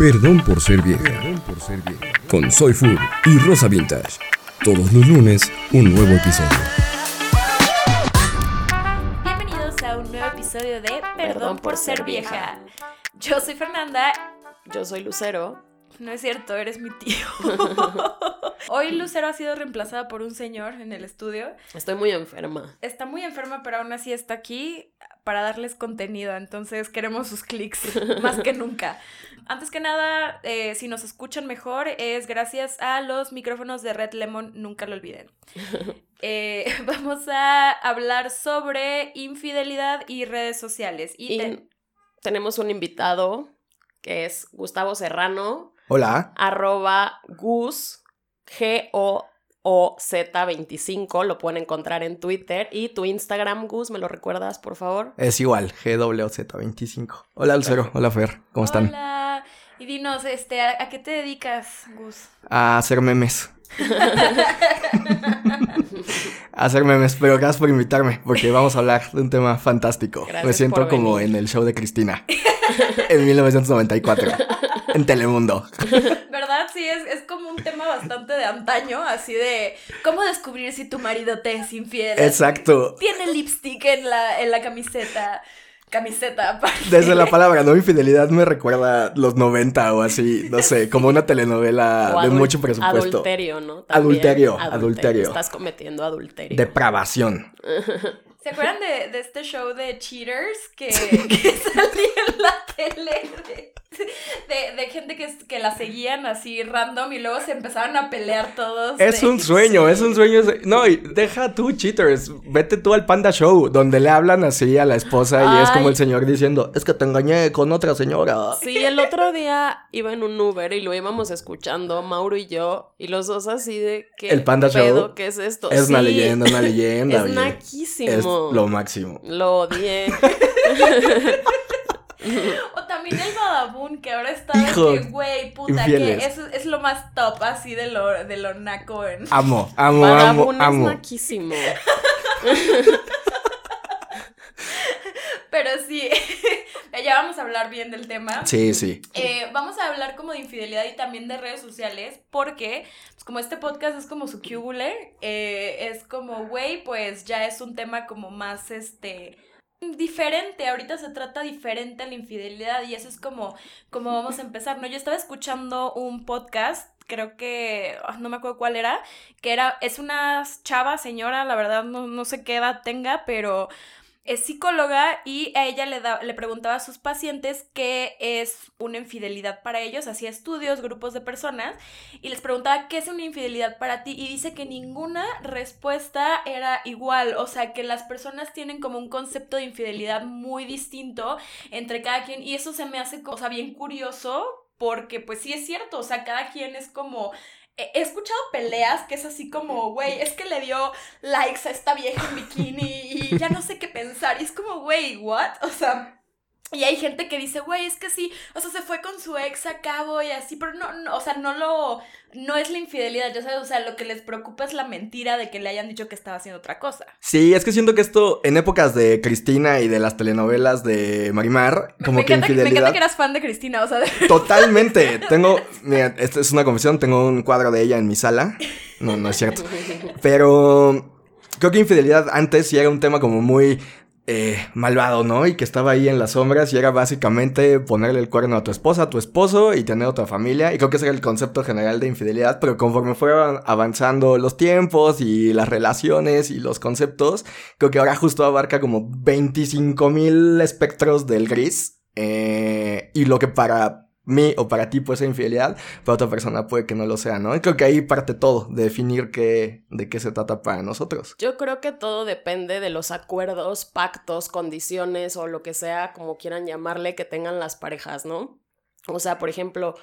Perdón por ser vieja. Con Soy Food y Rosa Vintage. Todos los lunes, un nuevo episodio. Bienvenidos a un nuevo episodio de Perdón por ser vieja. Yo soy Fernanda. Yo soy Lucero. No es cierto, eres mi tío. Hoy Lucero ha sido reemplazada por un señor en el estudio. Estoy muy enferma. Está muy enferma, pero aún así está aquí para darles contenido. Entonces queremos sus clics más que nunca. Antes que nada, eh, si nos escuchan mejor, es gracias a los micrófonos de Red Lemon, nunca lo olviden. Eh, vamos a hablar sobre infidelidad y redes sociales. Y, Y te- tenemos un invitado que es Gustavo Serrano, Hola. arroba Gus, G-O-O-Z25, lo pueden encontrar en Twitter. Y tu Instagram, Gus, ¿me lo recuerdas, por favor? Es igual, GWZ25. Hola, Lucero. Hola, Fer. ¿Cómo están? Hola. Y dinos, este, ¿a, a qué te dedicas, Gus? A hacer memes. a hacer memes, pero gracias por invitarme, porque vamos a hablar de un tema fantástico. Gracias Me siento por como venir. en el show de Cristina. en 1994. En Telemundo. ¿Verdad? Sí, es, es como un tema bastante de antaño, así de cómo descubrir si tu marido te es infiel. Exacto. Tiene lipstick en la, en la camiseta. Camiseta, aparte. Desde la palabra, ¿no? Infidelidad me recuerda los 90 o así, no sé, como una telenovela O de mucho presupuesto. Adulterio, ¿no? Adulterio, adulterio. Estás cometiendo adulterio. Depravación. ¿Se acuerdan de, de este show de Cheaters que, que salía en la tele? De, de- de gente que, que la seguían así random y luego se empezaban a pelear todos. Es de- un sueño, es un sueño. No, y deja tú, cheaters. Vete tú al Panda Show, donde le hablan así a la esposa y es como Ay. el señor diciendo: Es que te engañé con otra señora. Sí, el otro día iba en un Uber y lo íbamos escuchando, Mauro y yo, y los dos así de que El Panda Show ¿Qué es esto? Es una Sí, leyenda, una leyenda. Es naquísimo. Es lo máximo. Lo odié. O también el Badabun, que ahora está Hijo, de que, güey, puta, infieles. que eso es lo más top así de lo, de lo naco en... Amo, amo, amo, Badabun es amo. naquísimo. Pero sí, ya vamos a hablar bien del tema. Sí, sí. Eh, vamos a hablar como de infidelidad y también de redes sociales, porque pues, como este podcast es como su cubule, eh, es como, güey, pues ya es un tema como más, este, diferente, ahorita se trata diferente a la infidelidad y eso es como, como vamos a empezar, ¿no? Yo estaba escuchando un podcast, creo que, ah, no me acuerdo cuál era, que era, es una chava, señora, la verdad no, no sé qué edad tenga, pero es psicóloga y a ella le, da, le preguntaba a sus pacientes qué es una infidelidad para ellos, hacía estudios, grupos de personas, y les preguntaba qué es una infidelidad para ti, y dice que ninguna respuesta era igual, o sea, que las personas tienen como un concepto de infidelidad muy distinto entre cada quien, y eso se me hace, o sea, bien curioso, porque pues sí es cierto, o sea, cada quien es como... He escuchado peleas que es así como, güey, es que le dio likes a esta vieja en bikini y ya no sé qué pensar. Y es como, güey, ¿what? O sea, y hay gente que dice, güey, es que sí, o sea, se fue con su ex a cabo y así, pero no, no, o sea, no lo, no es la infidelidad, ya sabes, o sea, lo que les preocupa es la mentira de que le hayan dicho que estaba haciendo otra cosa. Sí, es que siento que esto, en épocas de Cristina y de las telenovelas de Marimar, como me, que encanta, que- me infidelidad. encanta que eras fan de Cristina, o sea, de- Totalmente. Tengo, mira, esta es una confesión, tengo un cuadro de ella en mi sala. No, no es cierto. Pero creo que infidelidad antes sí era un tema como muy eh, malvado, ¿no? Y que estaba ahí en las sombras y era básicamente ponerle el cuerno a tu esposa, a tu esposo y tener otra familia. Y creo que ese era el concepto general de infidelidad, pero conforme fueron avanzando los tiempos y las relaciones y los conceptos, creo que ahora justo abarca como 25 mil espectros del gris. eh, y lo que para mí o para ti puede ser infidelidad, para otra persona puede que no lo sea, ¿no? Y creo que ahí parte todo, de definir qué, de qué se trata para nosotros. Yo creo que todo depende de los acuerdos, pactos, condiciones o lo que sea, como quieran llamarle, que tengan las parejas, ¿no? O sea, por ejemplo,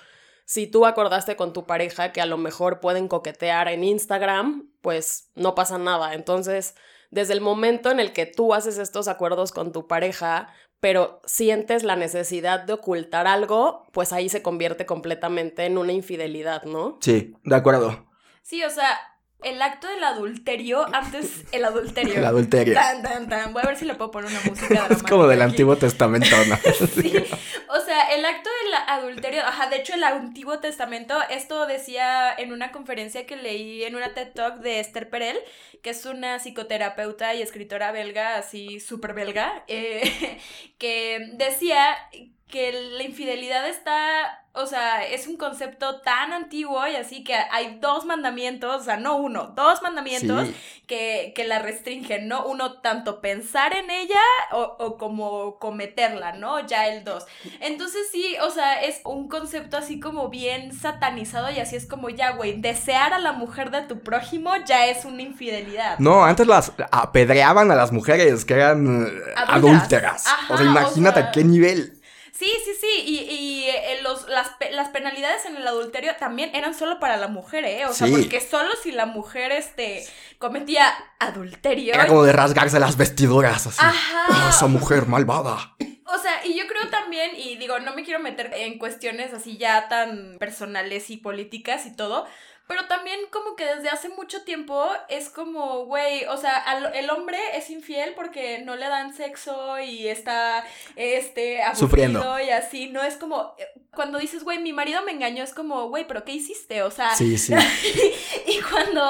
si tú acordaste con tu pareja que a lo mejor pueden coquetear en Instagram, pues no pasa nada. Entonces, desde el momento en el que tú haces estos acuerdos con tu pareja, pero sientes la necesidad de ocultar algo, pues ahí se convierte completamente en una infidelidad, ¿no? Sí, de acuerdo. Sí, o sea, el acto del adulterio, antes el adulterio. El adulterio. Tan, tan, tan. Voy a ver si le puedo poner una música Es como del aquí. Antiguo Testamento, ¿no? Sí, o sea, el acto del adulterio, ajá, de hecho el Antiguo Testamento, esto decía en una conferencia que leí en una TED Talk de Esther Perel, que es una psicoterapeuta y escritora belga, así súper belga, eh, que decía que la infidelidad está, o sea, es un concepto tan antiguo y así que hay dos mandamientos, o sea, no uno, dos mandamientos Sí. que, que la restringen, ¿no? Uno, tanto pensar en ella o, o como cometerla, ¿no? Ya el dos. Entonces sí, o sea, es un concepto así como bien satanizado y así es como ya, güey, desear a la mujer de tu prójimo ya es una infidelidad. No, antes las apedreaban a las mujeres que eran eh, adúlteras. Ajá, o sea, imagínate o sea- qué nivel. Sí, sí, sí, y, y, eh, los, las, las penalidades en el adulterio también eran solo para la mujer, ¿eh? O sea, Sí. porque solo si la mujer, este, cometía adulterio... Era como de rasgarse las vestiduras así. Ajá. "Ah, esa mujer malvada. O sea, y yo creo también, y digo, no me quiero meter en cuestiones así ya tan personales y políticas y todo, pero también como que desde hace mucho tiempo es como, güey, o sea, al- el hombre es infiel porque no le dan sexo y está, este, aburrido Sufriendo. y así, no es como, eh, cuando dices, güey, mi marido me engañó, es como, güey, pero ¿qué hiciste? O sea, Sí, sí. y cuando,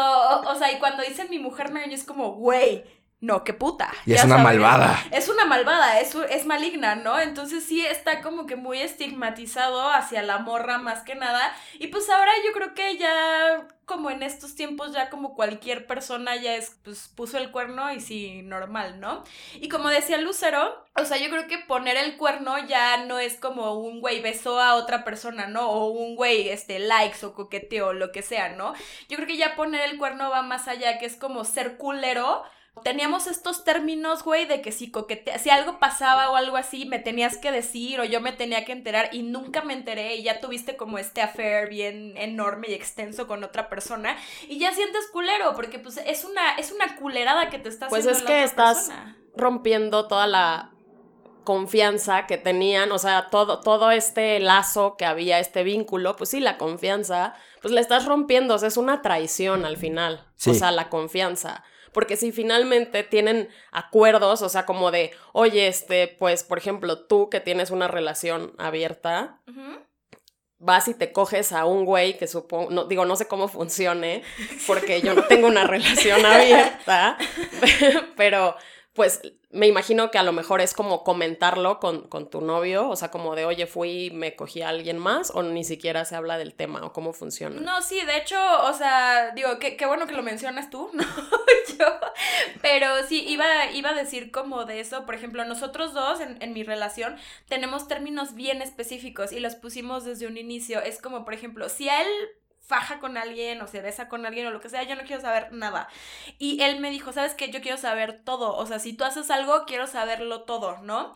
o sea, y cuando dicen mi mujer me engañó es como, güey, no, qué puta. Y es una sabes. malvada. Es una malvada, es, es maligna, ¿no? Entonces sí está como que muy estigmatizado hacia la morra más que nada. Y pues ahora yo creo que ya, como en estos tiempos, ya como cualquier persona ya es, pues puso el cuerno y sí, normal, ¿no? Y como decía Lucero, o sea, yo creo que poner el cuerno ya no es como un güey besó a otra persona, ¿no? O un güey, este, likes o coqueteo lo que sea, ¿no? Yo creo que ya poner el cuerno va más allá, que es como ser culero. Teníamos estos términos, güey, de que si si algo pasaba o algo así, me tenías que decir o yo me tenía que enterar y nunca me enteré y ya tuviste como este affair bien enorme y extenso con otra persona y ya sientes culero porque pues es una es una culerada que te estás Pues haciendo es la que otra estás persona. rompiendo toda la confianza que tenían, o sea, todo, todo este lazo que había, este vínculo, pues sí, la confianza, pues le estás rompiendo, o sea, es una traición al final, Sí. o sea, la confianza. Porque si finalmente tienen acuerdos, o sea, como de, oye, este, pues, por ejemplo, tú que tienes una relación abierta, vas y te coges a un güey que supongo, no, digo, no sé cómo funcione, porque yo no tengo una relación abierta, pero pues me imagino que a lo mejor es como comentarlo con, con tu novio, o sea, como de, oye, fui me cogí a alguien más, o ni siquiera se habla del tema, o cómo funciona. No, sí, de hecho, o sea, digo, qué, qué bueno que lo mencionas tú, no yo. Pero sí, iba, iba a decir como de eso, por ejemplo, nosotros dos en, en mi relación tenemos términos bien específicos y los pusimos desde un inicio. Es como, por ejemplo, si él faja con alguien o se besa con alguien o lo que sea, yo no quiero saber nada. Y él me dijo, ¿sabes qué? Yo quiero saber todo. O sea, si tú haces algo, quiero saberlo todo, ¿no?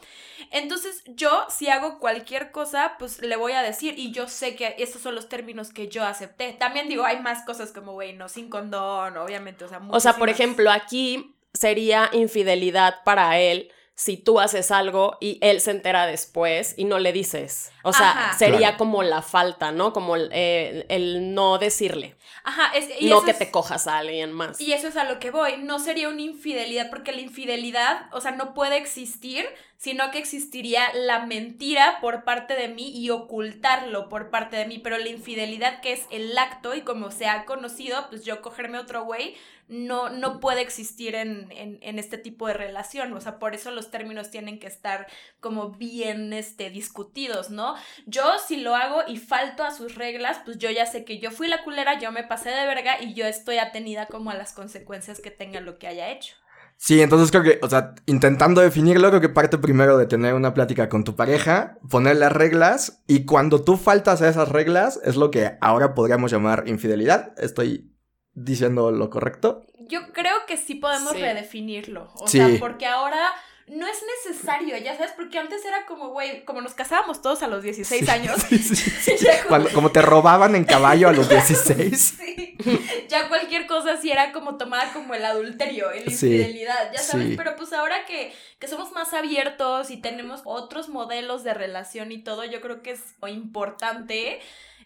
Entonces yo, si hago cualquier cosa, pues le voy a decir y yo sé que estos son los términos que yo acepté. También digo, hay más cosas como, güey, no, sin condón, obviamente, o sea, O sea, por ejemplo, aquí sería infidelidad para él si tú haces algo y él se entera después y no le dices. O sea, Ajá. sería Claro. como la falta, ¿no? Como el, eh, el no decirle. Ajá, es, y no eso que es- te cojas a alguien más. Y eso es a lo que voy. No sería una infidelidad porque la infidelidad, o sea, no puede existir, sino que existiría la mentira por parte de mí y ocultarlo por parte de mí. Pero la infidelidad, que es el acto y como se ha conocido, pues yo cogerme otro güey, no, no puede existir en, en, este tipo de relación. O sea, por eso los términos tienen que estar como bien este, discutidos, ¿no? Yo si lo hago y falto a sus reglas, pues yo ya sé que yo fui la culera, yo me pasé de verga y yo estoy atenida como a las consecuencias que tenga lo que haya hecho. Sí, entonces creo que, o sea, intentando definirlo, creo que parte primero de tener una plática con tu pareja, poner las reglas y cuando tú faltas a esas reglas es lo que ahora podríamos llamar infidelidad. Estoy diciendo lo correcto. Yo creo que sí podemos Sí. redefinirlo. O Sí. sea, porque ahora no es necesario, ya sabes, porque antes era como, güey, como nos casábamos todos a los 16 Sí, años. sí, sí. ya como- Cuando, como te robaban en caballo a los 16. Sí. Ya cualquier cosa sí era como tomada como el adulterio, la Sí, infidelidad, ya sabes, sí. pero pues ahora que, que somos más abiertos y tenemos otros modelos de relación y todo, yo creo que es importante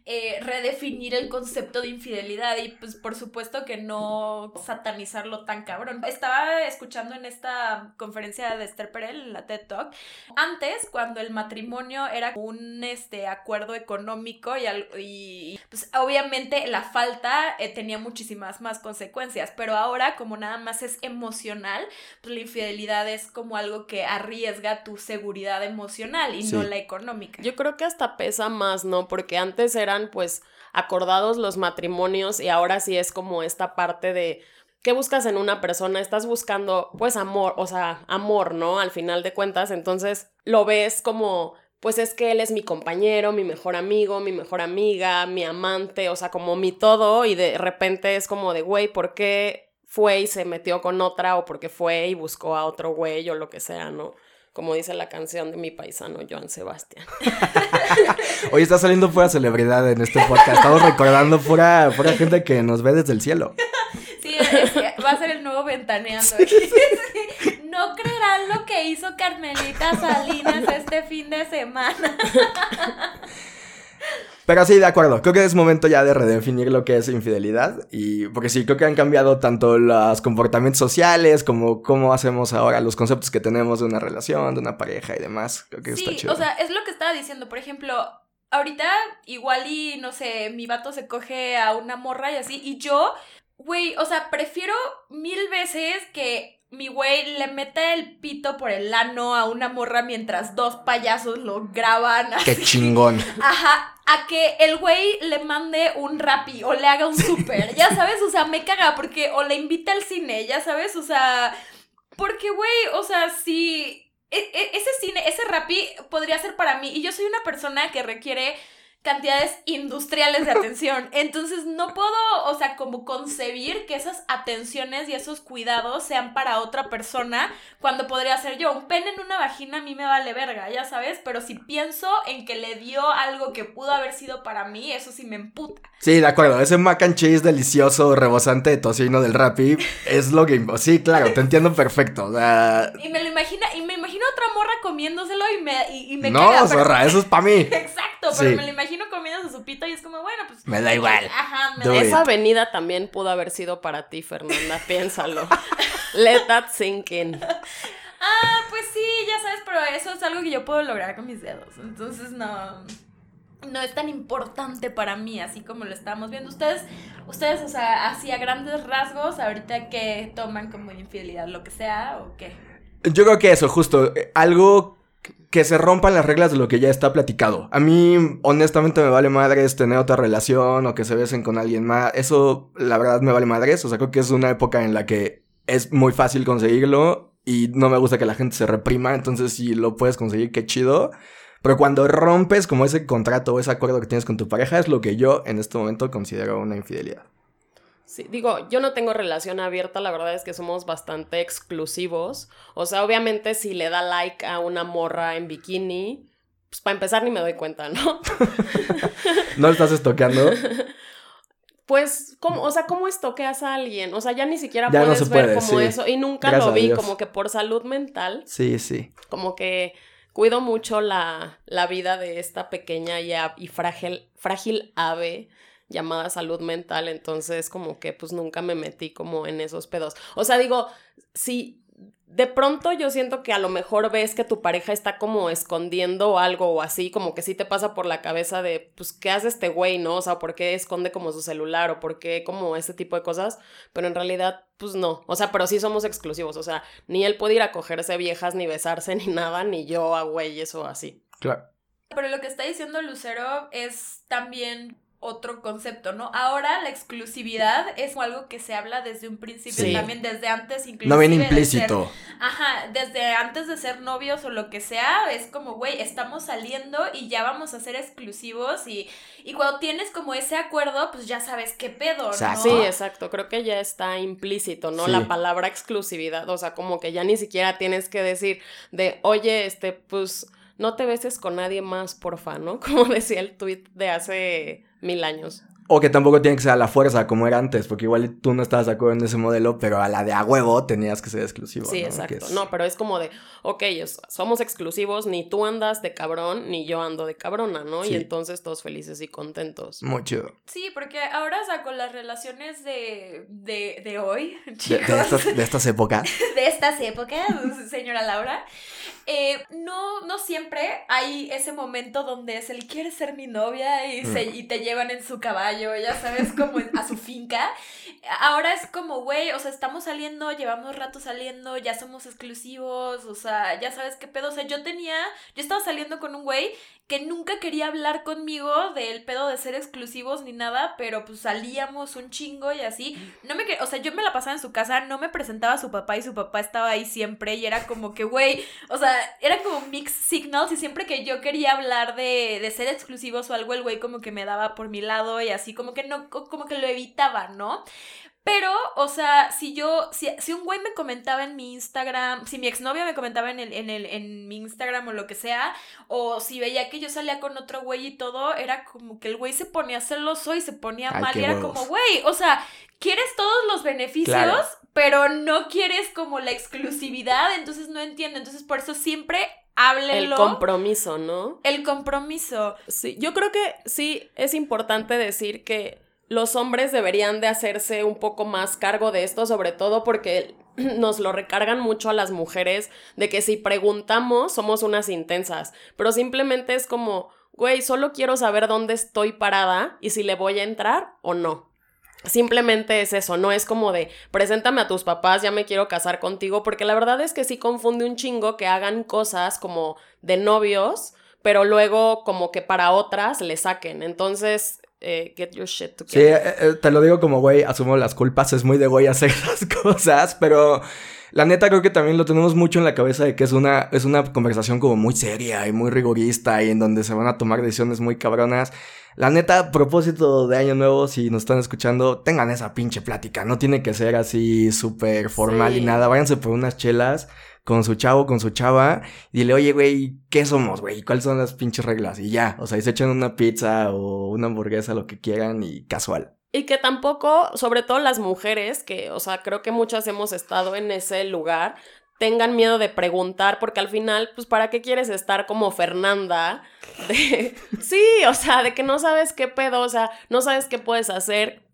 eh, redefinir el concepto de infidelidad y pues por supuesto que no satanizarlo tan cabrón. Estaba escuchando en esta conferencia de Esther Perel, en la TED Talk, antes cuando el matrimonio era un este, acuerdo económico y, y pues obviamente la falta eh, tenía muchísimas más consecuencias, pero ahora como nada más es emocional, pues la infidelidad es como algo que arriesga tu seguridad emocional y no la económica. Yo creo que hasta pesa más, ¿no? Porque antes era pues acordados los matrimonios y ahora sí es como esta parte de ¿qué buscas en una persona? Estás buscando pues amor, o sea, amor, ¿no? Al final de cuentas, entonces lo ves como pues es que él es mi compañero, mi mejor amigo, mi mejor amiga, mi amante, o sea, como mi todo y de repente es como de, güey, ¿por qué fue y se metió con otra o porque fue y buscó a otro güey o lo que sea, ¿no? Como dice la canción de mi paisano Joan Sebastián. Hoy está saliendo pura celebridad en este podcast. Estamos recordando pura, pura gente que nos ve desde el cielo. Sí, va a ser el nuevo ventaneando. No creerán lo que hizo Carmelita Salinas este fin de semana. Pero sí, de acuerdo. Creo que es momento ya de redefinir lo que es infidelidad. Y porque sí, creo que han cambiado tanto los comportamientos sociales como cómo hacemos ahora los conceptos que tenemos de una relación, de una pareja y demás. Creo que sí, está chido. O sea, es lo que estaba diciendo. Por ejemplo, ahorita igual y no sé, mi vato se coge a una morra y así. Y yo, güey, o sea, prefiero mil veces que mi güey le mete el pito por el ano a una morra mientras dos payasos lo graban. Qué chingón. Ajá. A que el güey le mande un rapi o le haga un súper. Ya sabes, o sea, me caga porque o le invita al cine, ya sabes, o sea. Porque, güey, o sea, si. E, e, ese cine, ese rapi podría ser para mí. Y yo soy una persona que requiere cantidades industriales de atención. Entonces no puedo, o sea, como concebir que esas atenciones y esos cuidados sean para otra persona cuando podría ser yo. Un pene en una vagina a mí me vale verga, ya sabes, pero si pienso en que le dio algo que pudo haber sido para mí, eso sí me emputa. Sí, de acuerdo, ese mac and cheese delicioso, rebosante de tocino del Rappi es lo que... Sí, claro, te entiendo perfecto. Y me lo imagina, y me imagino otra morra comiéndoselo y me, y, me No, zorra, eso es para mí. Exacto, pero me lo imagino comiendo su sopita y es como, bueno, pues. Me da igual. Ajá, me da Esa avenida también pudo haber sido para ti, Fernanda, piénsalo. Let that sink in. Ah, pues sí, ya sabes, pero eso es algo que yo puedo lograr con mis dedos. Entonces, no. No es tan importante para mí, así como lo estamos viendo. Ustedes, ustedes, o sea, así a grandes rasgos, ahorita que toman como infidelidad, lo que sea, o qué. Yo creo que eso, justo, algo que se rompan las reglas de lo que ya está platicado. A mí, honestamente, me vale madres tener otra relación o que se besen con alguien más. Eso, la verdad, me vale madres. O sea, creo que es una época en la que es muy fácil conseguirlo y no me gusta que la gente se reprima. Entonces, si lo puedes conseguir, qué chido. Pero cuando rompes como ese contrato o ese acuerdo que tienes con tu pareja, es lo que yo en este momento considero una infidelidad. Sí, digo, yo no tengo relación abierta, la verdad es que somos bastante exclusivos. O sea, obviamente si le da like a una morra en bikini, pues para empezar ni me doy cuenta, ¿no? ¿No estás estoqueando? Pues, ¿cómo, o sea, ¿cómo estoqueas a alguien? O sea, ya ni siquiera puedes ver como eso. Y nunca lo vi, como que por salud mental. Sí, sí. Como que cuido mucho la, la vida de esta pequeña y, y frágil, frágil ave llamada salud mental, entonces como que pues nunca me metí como en esos pedos. O sea, digo, si de pronto yo siento que a lo mejor ves que tu pareja está como escondiendo algo o así, como que sí te pasa por la cabeza de, pues, ¿qué hace este güey, no? O sea, ¿por qué esconde como su celular o por qué como este tipo de cosas? Pero en realidad, pues no. O sea, pero sí somos exclusivos. O sea, ni él puede ir a cogerse viejas, ni besarse, ni nada, ni yo a güey, eso así. Claro. Pero lo que está diciendo Lucero es también otro concepto, ¿no? Ahora la exclusividad es algo que se habla desde un principio, también desde antes inclusive. No bien implícito. ajá, desde antes de ser novios o lo que sea, es como, güey, estamos saliendo y ya vamos a ser exclusivos y, y cuando tienes como ese acuerdo, pues ya sabes qué pedo, ¿no? Sí, exacto, creo que ya está implícito, ¿no? La palabra exclusividad, o sea, como que ya ni siquiera tienes que decir de, oye, este, pues no te beses con nadie más, porfa, ¿no? Como decía el tweet de hace mil años. O que tampoco tiene que ser a la fuerza como era antes, porque igual tú no estabas de acuerdo en ese modelo, pero a la de a huevo tenías que ser exclusivo. Sí, ¿no? exacto. Es- No, pero es como de, ok, somos exclusivos, ni tú andas de cabrón, ni yo ando de cabrona, ¿no? Sí. Y entonces todos felices y contentos. Muy chido. Sí, porque ahora, o sea, con las relaciones de, de, de hoy, De, chicos, de estas, de estas épocas. de estas épocas, señora Laura, eh, no, no siempre hay ese momento donde es el quiere ser mi novia y, se, y te llevan en su caballo, ya sabes, como a su finca. Ahora es como, güey, o sea, estamos saliendo, llevamos rato saliendo, ya somos exclusivos, o sea, ya sabes qué pedo. O sea, yo tenía, yo estaba saliendo con un güey que nunca quería hablar conmigo del pedo de ser exclusivos ni nada, pero pues salíamos un chingo y así. No me o sea, yo me la pasaba en su casa, no me presentaba a su papá y su papá estaba ahí siempre y era como que, güey, o sea, era como mixed signals y siempre que yo quería hablar de, de ser exclusivos o algo, el güey como que me daba por mi lado y así como que no, co- como que lo evitaba, ¿no? Pero, o sea, si yo, si, si un güey me comentaba en mi Instagram, si mi exnovia me comentaba en el, en el, en mi Instagram o lo que sea, o si veía que yo salía con otro güey y todo, era como que el güey se ponía celoso y se ponía Ay, mal y era huevos. como, güey, o sea, quieres todos los beneficios, Claro. pero no quieres como la exclusividad, entonces no entiendo, entonces por eso siempre El háblenlo. compromiso, ¿no? el compromiso. Sí, yo creo que sí es importante decir que los hombres deberían de hacerse un poco más cargo de esto, sobre todo porque nos lo recargan mucho a las mujeres de que si preguntamos somos unas intensas, pero simplemente es como, güey, solo quiero saber dónde estoy parada y si le voy a entrar o no. Simplemente es eso, no es como de preséntame a tus papás, ya me quiero casar contigo, porque la verdad es que sí confunde un chingo que hagan cosas como de novios, pero luego como que para otras le saquen. Entonces, eh, get your shit Sí, together. eh, eh, te lo digo como güey, asumo las culpas, es muy de güey hacer esas cosas, pero la neta creo que también lo tenemos mucho en la cabeza de que es una, es una conversación como muy seria y muy rigorista y en donde se van a tomar decisiones muy cabronas. La neta, propósito de Año Nuevo, si nos están escuchando, tengan esa pinche plática, no tiene que ser así súper formal Sí. y nada, váyanse por unas chelas con su chavo, con su chava, y dile, oye, güey, ¿qué somos, güey? ¿Cuáles son las pinches reglas? Y ya, o sea, y se echan una pizza o una hamburguesa, lo que quieran, y casual. Y que tampoco, sobre todo las mujeres, que, o sea, creo que muchas hemos estado en ese lugar, tengan miedo de preguntar, porque al final, pues, ¿para qué quieres estar como Fernanda? Sí, o sea, de que no sabes qué pedo, o sea, no sabes qué puedes hacer,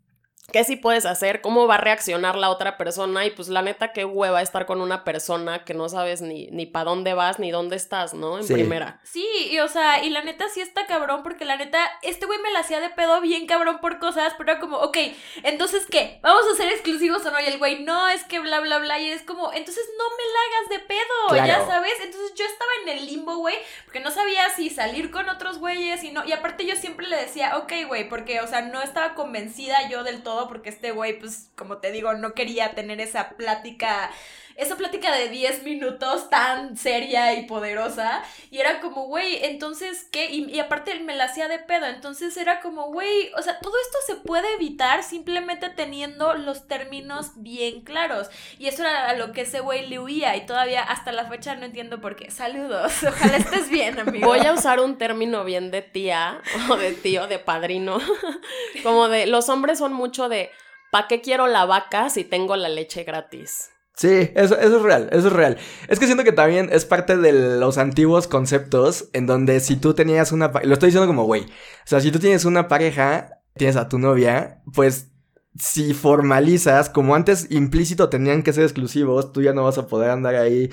qué sí puedes hacer, cómo va a reaccionar la otra persona, y pues la neta, qué hueva estar con una persona que no sabes ni, ni para dónde vas, ni dónde estás, ¿no? En Sí. primera. Sí, y o sea, y la neta sí está cabrón, porque la neta, este güey me la hacía de pedo bien cabrón por cosas, pero era como, ok, entonces, ¿qué? ¿Vamos a ser exclusivos o no? Y el güey, no, es que bla, bla, bla, y es como, entonces no me la hagas de pedo, ya sabes, entonces yo estaba en el limbo, güey, porque no sabía si salir con otros güeyes y no, y aparte yo siempre le decía, ok, güey, porque, o sea, no estaba convencida yo del todo, porque este güey, pues, como te digo, no quería tener esa plática esa plática de 10 minutos tan seria y poderosa. Y era como, güey, entonces, ¿qué? Y, y aparte me la hacía de pedo. Entonces era como, güey, o sea, todo esto se puede evitar simplemente teniendo los términos bien claros. Y eso era a lo que ese güey le huía. Y todavía hasta la fecha no entiendo por qué. Saludos. Ojalá estés bien, amigo. Voy a usar un término bien de tía o de tío, de padrino. Como de los hombres son mucho de ¿para qué quiero la vaca si tengo la leche gratis? Sí, eso, eso es real, eso es real. Es que siento que también es parte de los antiguos conceptos en donde si tú tenías una... Lo estoy diciendo como güey. O sea, si tú tienes una pareja, tienes a tu novia, pues si formalizas, como antes implícito tenían que ser exclusivos, tú ya no vas a poder andar ahí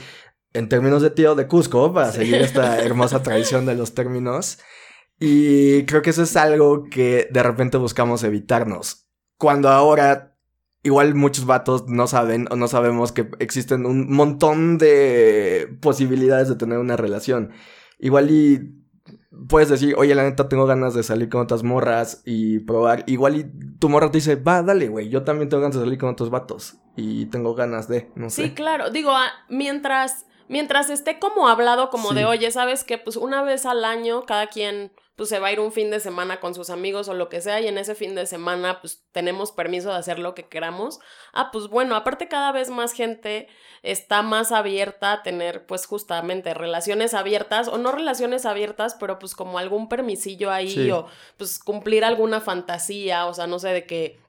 en términos de tío de Cusco para seguir esta hermosa tradición de los términos. Y creo que eso es algo que de repente buscamos evitarnos. Cuando ahora igual muchos vatos no saben o no sabemos que existen un montón de posibilidades de tener una relación. Igual y puedes decir, oye, la neta tengo ganas de salir con otras morras y probar. Igual y tu morra te dice, va, dale, güey, yo también tengo ganas de salir con otros vatos y tengo ganas de, no sé. Sí, claro. Digo, ah, mientras Mientras esté como hablado, como de, oye, ¿sabes qué? Pues una vez al año, cada quien pues se va a ir un fin de semana con sus amigos o lo que sea, y en ese fin de semana, pues tenemos permiso de hacer lo que queramos. Ah, pues bueno, aparte cada vez más gente está más abierta a tener, pues justamente, relaciones abiertas, o no relaciones abiertas, pero pues como algún permisillo ahí, Sí. o pues cumplir alguna fantasía, o sea, no sé, de que,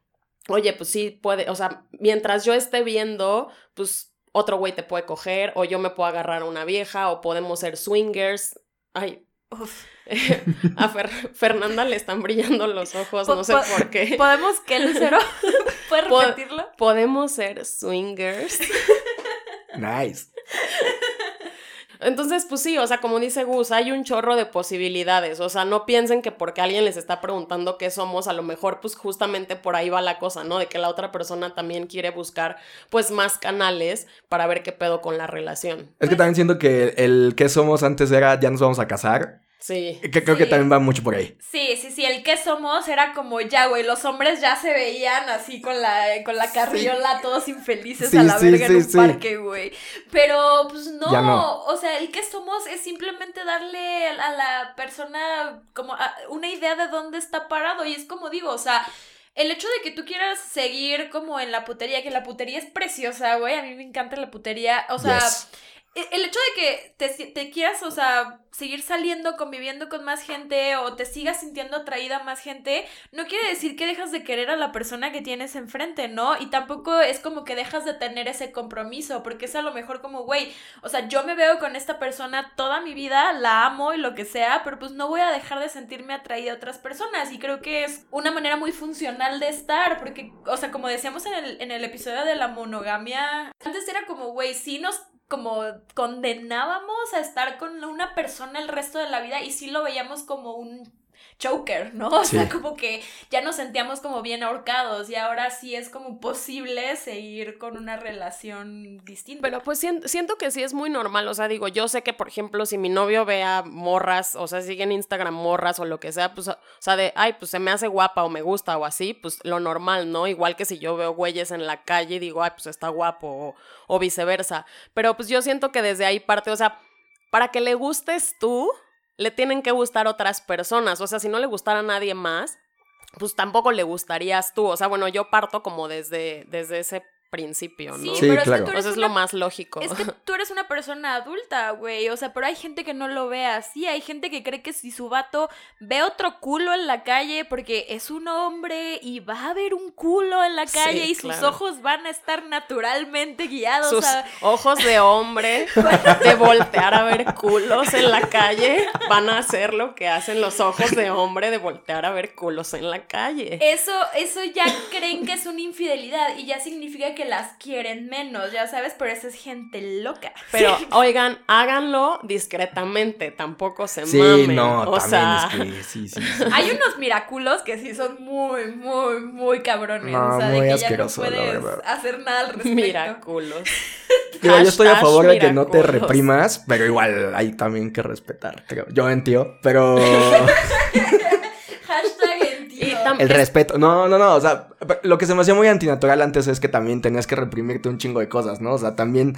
oye, pues sí puede, o sea, mientras yo esté viendo, pues otro güey te puede coger, o yo me puedo agarrar a una vieja, o podemos ser swingers. Ay, Uf. a Fer- Fernanda le están brillando los ojos, Po- no sé po- por qué. ¿Podemos qué, Lucero? ¿Puedes Po- repetirlo? Podemos ser swingers. Nice. Entonces, pues sí, o sea, como dice Gus, hay un chorro de posibilidades. O sea, no piensen que porque alguien les está preguntando qué somos, a lo mejor, pues justamente por ahí va la cosa, ¿no? De que la otra persona también quiere buscar, pues, más canales para ver qué pedo con la relación. Es que también siento que el que somos antes era ya nos vamos a casar. Sí. Que creo que Sí. también va mucho por ahí. Sí, sí, sí, el que somos era como ya, güey, los hombres ya se veían así con la, con la carriola, todos infelices Sí, a la verga en un parque, güey. Pero, pues no, o sea, el que somos es simplemente darle a la persona como a- una idea de dónde está parado y es como digo, o sea... El hecho de que tú quieras seguir como en la putería, que la putería es preciosa, güey, a mí me encanta la putería, o sea, Yes. E- el hecho de que te, te quieras, o sea, seguir saliendo, conviviendo con más gente o te sigas sintiendo atraída a más gente, no quiere decir que dejas de querer a la persona que tienes enfrente, ¿no? Y tampoco es como que dejas de tener ese compromiso, porque es a lo mejor como, güey, o sea, yo me veo con esta persona toda mi vida, la amo y lo que sea, pero pues no voy a dejar de sentirme atraída a otras personas y creo que es una manera muy funcional de estar, porque, o sea, como decíamos en el, en el episodio de la monogamia, antes era como, güey, sí nos como condenábamos a estar con una persona el resto de la vida y sí lo veíamos como un choker, ¿no? O sea, como que ya nos sentíamos como bien ahorcados y ahora sí es como posible seguir con una relación distinta. Pero pues sien- siento que sí es muy normal, o sea, digo, yo sé que, por ejemplo, si mi novio ve a morras, o sea, sigue en Instagram morras o lo que sea, pues, o sea, de, ay, pues se me hace guapa o me gusta o así, pues lo normal, ¿no? Igual que si yo veo güeyes en la calle y digo, ay, pues está guapo o, o viceversa. Pero pues yo siento que desde ahí parte, o sea, para que le gustes tú, le tienen que gustar otras personas, o sea, si no le gustara a nadie más, pues tampoco le gustarías tú, o sea, bueno, yo parto como desde, desde ese principio, ¿no? Sí, Sí, pero claro. es que tú eres es una lo más lógico. Es que tú eres una persona adulta, güey. O sea, pero hay gente que no lo ve así. Hay gente que cree que si su vato ve otro culo en la calle porque es un hombre y va a ver un culo en la Sí, calle y sus ojos van a estar naturalmente guiados Sus a... ojos de hombre de voltear a ver culos en la calle van a hacer lo que hacen los ojos de hombre de voltear a ver culos en la calle. Eso, eso ya creen que es una infidelidad y ya significa que las quieren menos, ya sabes, pero esa es gente loca. Pero, oigan, háganlo discretamente, tampoco se Sí, mamen. no, o también sea, es que sí, sí, sí. Hay unos miraculos que sí son muy, muy, muy cabrones. No, o sea, muy de que asqueroso, ya no puedes verdad. hacer nada al respecto. mira culos. Digo, yo estoy a favor de que no te miraculos. reprimas, pero igual hay también que respetar, creo. Yo entiendo, pero Hashtag Y entiendo. Tam- el es- respeto. No, no, no. O sea, lo que se me hacía muy antinatural antes es que también tenías que reprimirte un chingo de cosas, ¿no? O sea, también.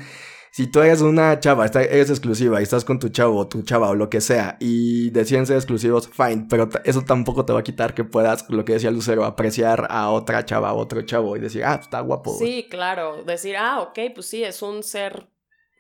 Si tú eres una chava, está- eres exclusiva y estás con tu chavo o tu chava o lo que sea y deciden ser exclusivos, fine, pero eso tampoco te va a quitar que puedas, lo que decía Lucero, apreciar a otra chava o otro chavo y decir, ah, está guapo. güey". Sí, claro. Decir, ah, ok, pues sí, es un ser,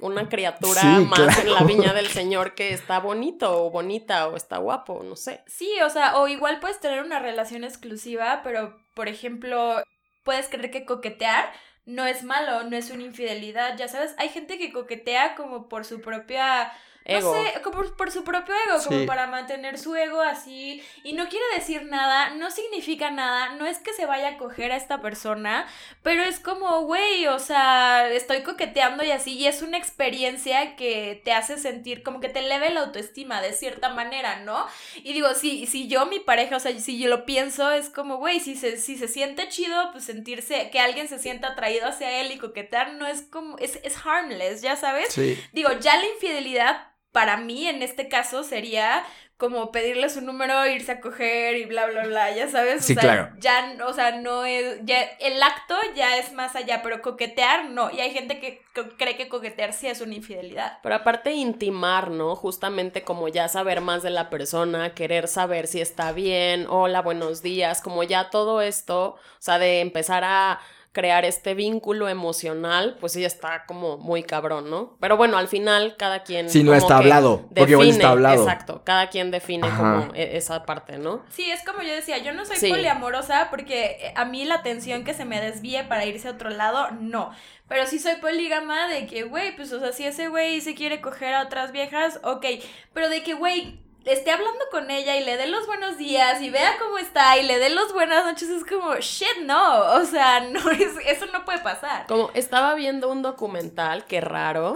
una criatura Sí, más en la viña del Señor que está bonito o bonita o está guapo, no sé. Sí, o sea, o igual puedes tener una relación exclusiva, pero, por ejemplo, puedes creer que coquetear no es malo, no es una infidelidad, ya sabes, hay gente que coquetea como por su propia... Ego. No sé, como por, su propio ego, como para mantener su ego así. Y no quiere decir nada, no significa nada, no es que se vaya a coger a esta persona, pero es como, güey, o sea, estoy coqueteando y así, y es una experiencia que te hace sentir como que te eleve la autoestima de cierta manera, ¿no? Y digo, si, si yo, mi pareja, o sea, si yo lo pienso, es como, güey, si se, si se siente chido, pues sentirse, que alguien se sienta atraído hacia él y coquetear no es como, es, es harmless, ya sabes. Sí. Digo, ya la infidelidad para mí en este caso sería como pedirle su número, irse a coger y bla, bla, bla, ya sabes. Sí, o sea, claro. Ya, o sea, no es, ya, el acto ya es más allá, pero coquetear no. Y hay gente que co- cree que coquetear sí es una infidelidad. Pero aparte intimar, ¿no? Justamente como ya saber más de la persona, querer saber si está bien, hola, buenos días, como ya todo esto, o sea, de empezar a crear este vínculo emocional, pues sí está como muy cabrón, ¿no? Pero bueno, al final cada quien... Sí, no está hablado, porque igual está hablado. Exacto, cada quien define Ajá. como e- esa parte, ¿no? Sí, es como yo decía, yo no soy Sí. poliamorosa porque eh, a mí la atención que se me desvíe para irse a otro lado, no. Pero sí soy polígama de que, güey, pues, o sea, si ese güey se quiere coger a otras viejas, ok. Pero de que, güey, esté hablando con ella y le dé los buenos días y vea cómo está y le dé los buenas noches, es como, shit, no. O sea, no es, eso no puede pasar. Como estaba viendo un documental, qué raro.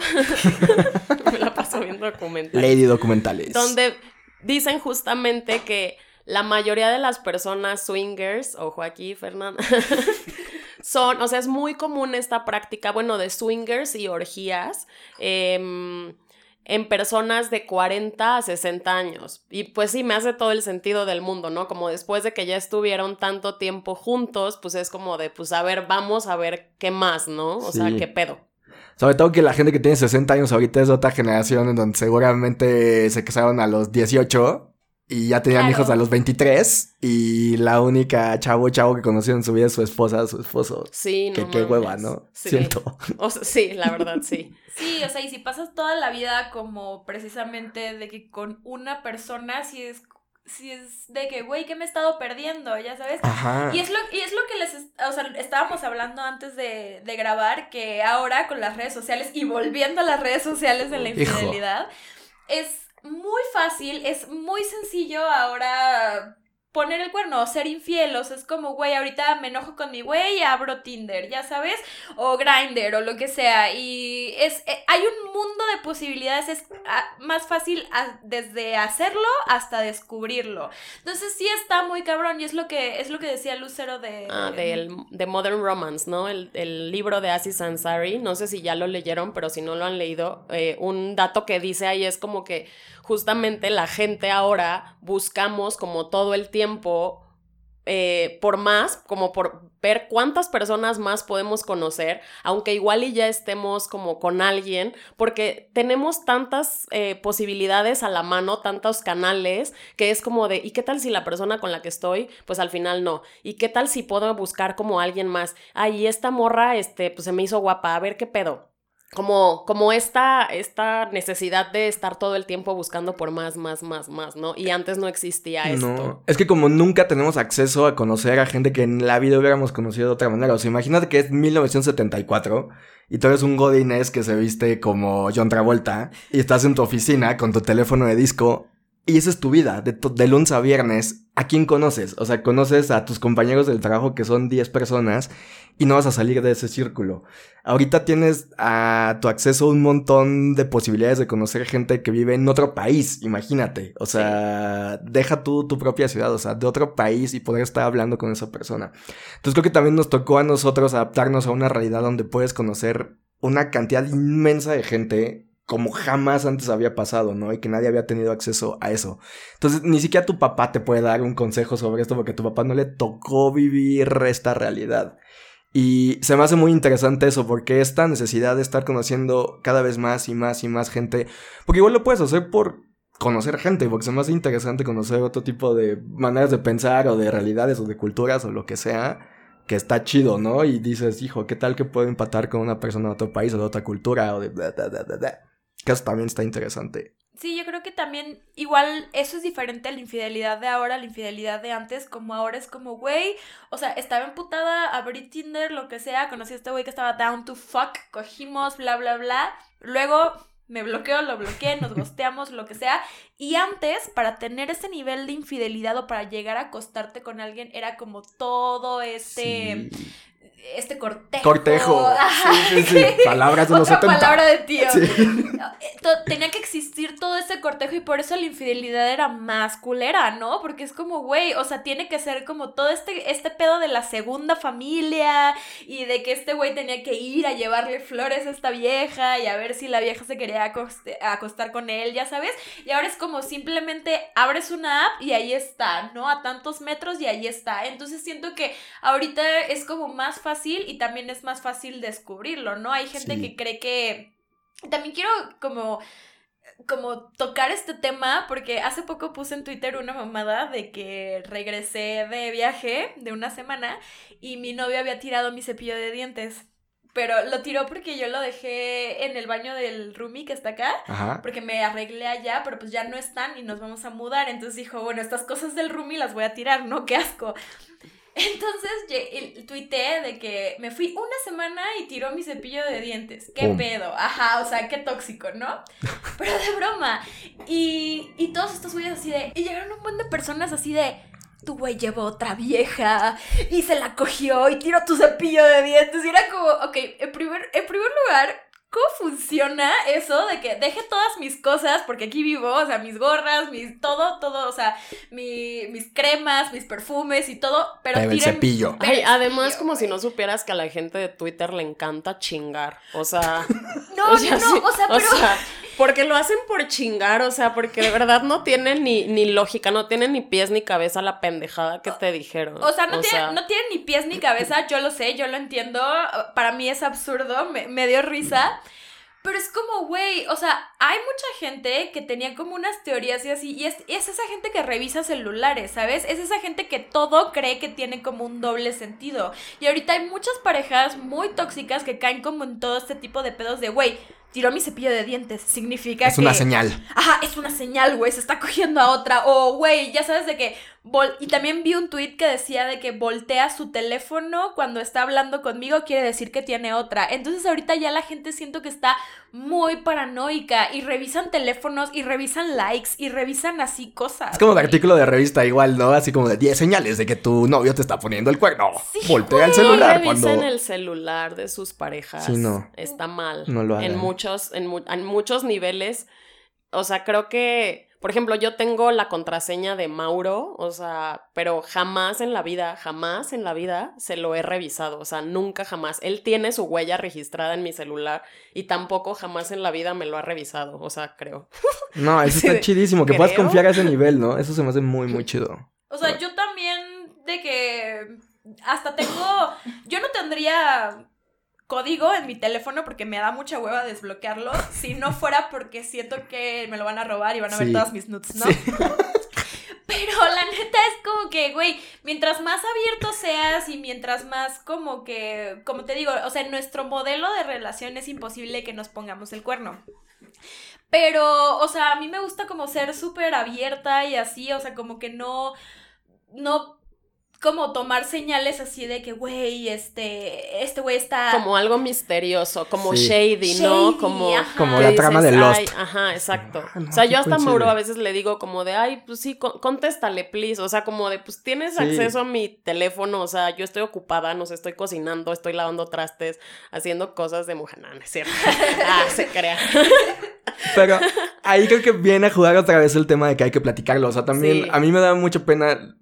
Me la paso viendo documentales. Lady documentales. Donde dicen justamente que la mayoría de las personas swingers, ojo aquí, Fernanda, son, o sea, es muy común esta práctica, bueno, de swingers y orgías. em, en personas de 40 a 60 años. Y pues sí, me hace todo el sentido del mundo, ¿no? Como después de que ya estuvieron tanto tiempo juntos, pues es como de, pues a ver, vamos a ver qué más, ¿no? O sea, qué pedo. Sobre todo que la gente que tiene 60 años ahorita es de otra generación en donde seguramente se casaron a los 18 y ya tenían Claro. hijos a los 23 y la única chavo chavo que conoció en su vida es su esposa, su esposo. Sí, no que qué hueva, ¿no? Sí. Siento. O sea, sí, la verdad, sí. Sí, o sea, y si pasas toda la vida como precisamente de que con una persona, si es, si es de que, güey, ¿qué me he estado perdiendo? Ya sabes. Ajá. Y es lo, y es lo que les, es- o sea, estábamos hablando antes de, de grabar, que ahora con las redes sociales y volviendo a las redes sociales de la Hijo. infidelidad, es muy fácil, es muy sencillo ahora poner el cuerno o ser infiel, o sea, es como, güey, ahorita me enojo con mi güey y abro Tinder, ya sabes, o Grindr o lo que sea, y es, eh, hay un mundo de posibilidades, es ah, más fácil ah, desde hacerlo hasta descubrirlo. Entonces sí está muy cabrón y es lo que es lo que decía Lucero de Ah, del, de Modern Romance, ¿no? El, el libro de Aziz Ansari. No sé si ya lo leyeron, pero si no lo han leído, eh, un dato que dice ahí es como que justamente la gente ahora buscamos como todo el tiempo eh, por más, como por ver cuántas personas más podemos conocer, aunque igual y ya estemos como con alguien, porque tenemos tantas eh, posibilidades a la mano, tantos canales, que es como de, ¿y qué tal si la persona con la que estoy, pues al final no? ¿Y qué tal si puedo buscar como alguien más? Ay, esta morra, este, pues se me hizo guapa, a ver qué pedo. Como, como esta, esta necesidad de estar todo el tiempo buscando por más, más, más, más, ¿no? Y antes no existía esto. No, es que como nunca tenemos acceso a conocer a gente que en la vida hubiéramos conocido de otra manera. O sea, imagínate que es 1974 y tú eres un godinés que se viste como John Travolta y estás en tu oficina con tu teléfono de disco y esa es tu vida, de, lunes a viernes. ¿A quién conoces? O sea, conoces a tus compañeros del trabajo que son 10 personas y no vas a salir de ese círculo. Ahorita tienes a tu acceso un montón de posibilidades de conocer gente que vive en otro país, imagínate. O sea, deja tú tu propia ciudad, o sea, de otro país y poder estar hablando con esa persona. Entonces creo que también nos tocó a nosotros adaptarnos a una realidad donde puedes conocer una cantidad inmensa de gente como jamás antes había pasado, ¿no? Y que nadie había tenido acceso a eso. Entonces, ni siquiera tu papá te puede dar un consejo sobre esto porque tu papá no le tocó vivir esta realidad. Y se me hace muy interesante eso, porque esta necesidad de estar conociendo cada vez más y más y más gente, porque igual lo puedes hacer por conocer gente, porque se me hace interesante conocer otro tipo de maneras de pensar o de realidades o de culturas o lo que sea, que está chido, ¿no? Y dices, hijo, ¿qué tal que puedo empatar con una persona de otro país o de otra cultura o de... bla, bla, bla, bla, bla? Que eso también está interesante. Sí, yo creo que también igual eso es diferente a la infidelidad de ahora, la infidelidad de antes, como ahora es como, güey, o sea, estaba emputada, abrí Tinder, lo que sea, conocí a este güey que estaba down to fuck, cogimos, bla, bla, bla, luego me bloqueó, lo bloqueé, nos gosteamos, lo que sea, y antes, para tener ese nivel de infidelidad o para llegar a acostarte con alguien, era como todo este... Sí. Este cortejo. Cortejo. Ajá, Sí, sí, sí. que- Palabras de los Otra 70. palabra de tío. Tenía que existir todo ese cortejo y por eso la infidelidad era más culera, ¿no? Porque es como, güey, o sea, tiene que ser como todo este, este pedo de la segunda familia y de que este güey tenía que ir a llevarle flores a esta vieja y a ver si la vieja se quería acoste- acostar con él, ya sabes. Y ahora es como simplemente abres una app y ahí está, ¿no? A tantos metros y ahí está. Entonces siento que ahorita es como más fácil y también es más fácil descubrirlo, ¿no? Hay gente Sí. que cree que... También quiero como como tocar este tema porque hace poco puse en Twitter una mamada de que regresé de viaje de una semana y mi novio había tirado mi cepillo de dientes. Pero lo tiró porque yo lo dejé en el baño del roomie que está acá Ajá. porque me arreglé allá, pero pues ya no están y nos vamos a mudar. Entonces dijo, bueno, estas cosas del roomie las voy a tirar, ¿no? Qué asco. Entonces tuiteé de que me fui una semana y tiró mi cepillo de dientes. ¿Qué Pum. pedo? Ajá, o sea, qué tóxico, ¿no? Pero de broma. Y, y todos estos güeyes así de... Y llegaron un montón de personas así de... Tu güey llevó otra vieja y se la cogió y tiró tu cepillo de dientes. Y era como, ok, en primer, en primer lugar, ¿Cómo funciona eso de que deje todas mis cosas, porque aquí vivo, o sea, mis gorras, mis todo, todo, o sea, mi- mis cremas, mis perfumes y todo, pero el tiren- cepillo. Ay, además, cepillo, como si no supieras que a la gente de Twitter le encanta chingar. O sea. No, o sea, no, sí, o sea, pero... porque lo hacen por chingar, o sea, porque de verdad no tiene ni, ni lógica, no tiene ni pies ni cabeza la pendejada que te dijeron. O sea, no, tiene, sea, no tiene ni pies ni cabeza, yo lo sé, yo lo entiendo, para mí es absurdo, me, me dio risa, pero es como, güey, o sea, hay mucha gente que tenía como unas teorías y así, y es, es esa gente que revisa celulares, ¿sabes? Es esa gente que todo cree que tiene como un doble sentido. Y ahorita hay muchas parejas muy tóxicas que caen como en todo este tipo de pedos de, güey, tiró mi cepillo de dientes, significa Es que... una señal. Ajá, es una señal, güey, se está cogiendo a otra. O, güey, ya sabes de que... vol- y también vi un tweet que decía de que voltea su teléfono cuando está hablando conmigo, quiere decir que tiene otra. Entonces ahorita ya la gente siento que está muy paranoica y revisan teléfonos y revisan likes y revisan así cosas. Es como el artículo de revista igual, ¿no? Así como de 10 señales de que tu novio te está poniendo el cuerno. Sí, Voltea el no celular revisen cuando... el celular de sus parejas. Sí, no. Está mal. No lo En hagan. muchos, en, mu- en muchos niveles. O sea, creo que, por ejemplo, yo tengo la contraseña de Mauro, o sea, pero jamás en la vida, jamás en la vida se lo he revisado, o sea, nunca jamás. Él tiene su huella registrada en mi celular y tampoco jamás en la vida me lo ha revisado, o sea, creo. No, eso Sí, está chidísimo, que puedas creo. confiar a ese nivel, ¿no? Eso se me hace muy, muy chido. O sea, yo también de que hasta tengo, yo no tendría código en mi teléfono porque me da mucha hueva desbloquearlo si no fuera porque siento que me lo van a robar y van a ver todas mis nudes, ¿no? Sí. Pero la neta es como que, güey, mientras más abierto seas y mientras más como que, como te digo, o sea, en nuestro modelo de relación es imposible que nos pongamos el cuerno. Pero, o sea, a mí me gusta como ser súper abierta y así, o sea, como que no, no, como tomar señales así de que, güey, este, este güey está... Como algo misterioso, como Sí. shady, ¿no? Como, ajá. Como la trama de Lost. "Ay, ajá, exacto. Ah, no, o sea, yo hasta a coincide. Mauro a veces le digo como de, ay, pues sí, con- contéstale, please. O sea, como de, pues tienes Sí. acceso a mi teléfono, o sea, yo estoy ocupada, no sé, estoy cocinando, estoy lavando trastes, haciendo cosas de mujer. No, no es cierto. ah, se crea. Pero ahí creo que viene a jugar otra vez el tema de que hay que platicarlo. O sea, también Sí. a mí me da mucha pena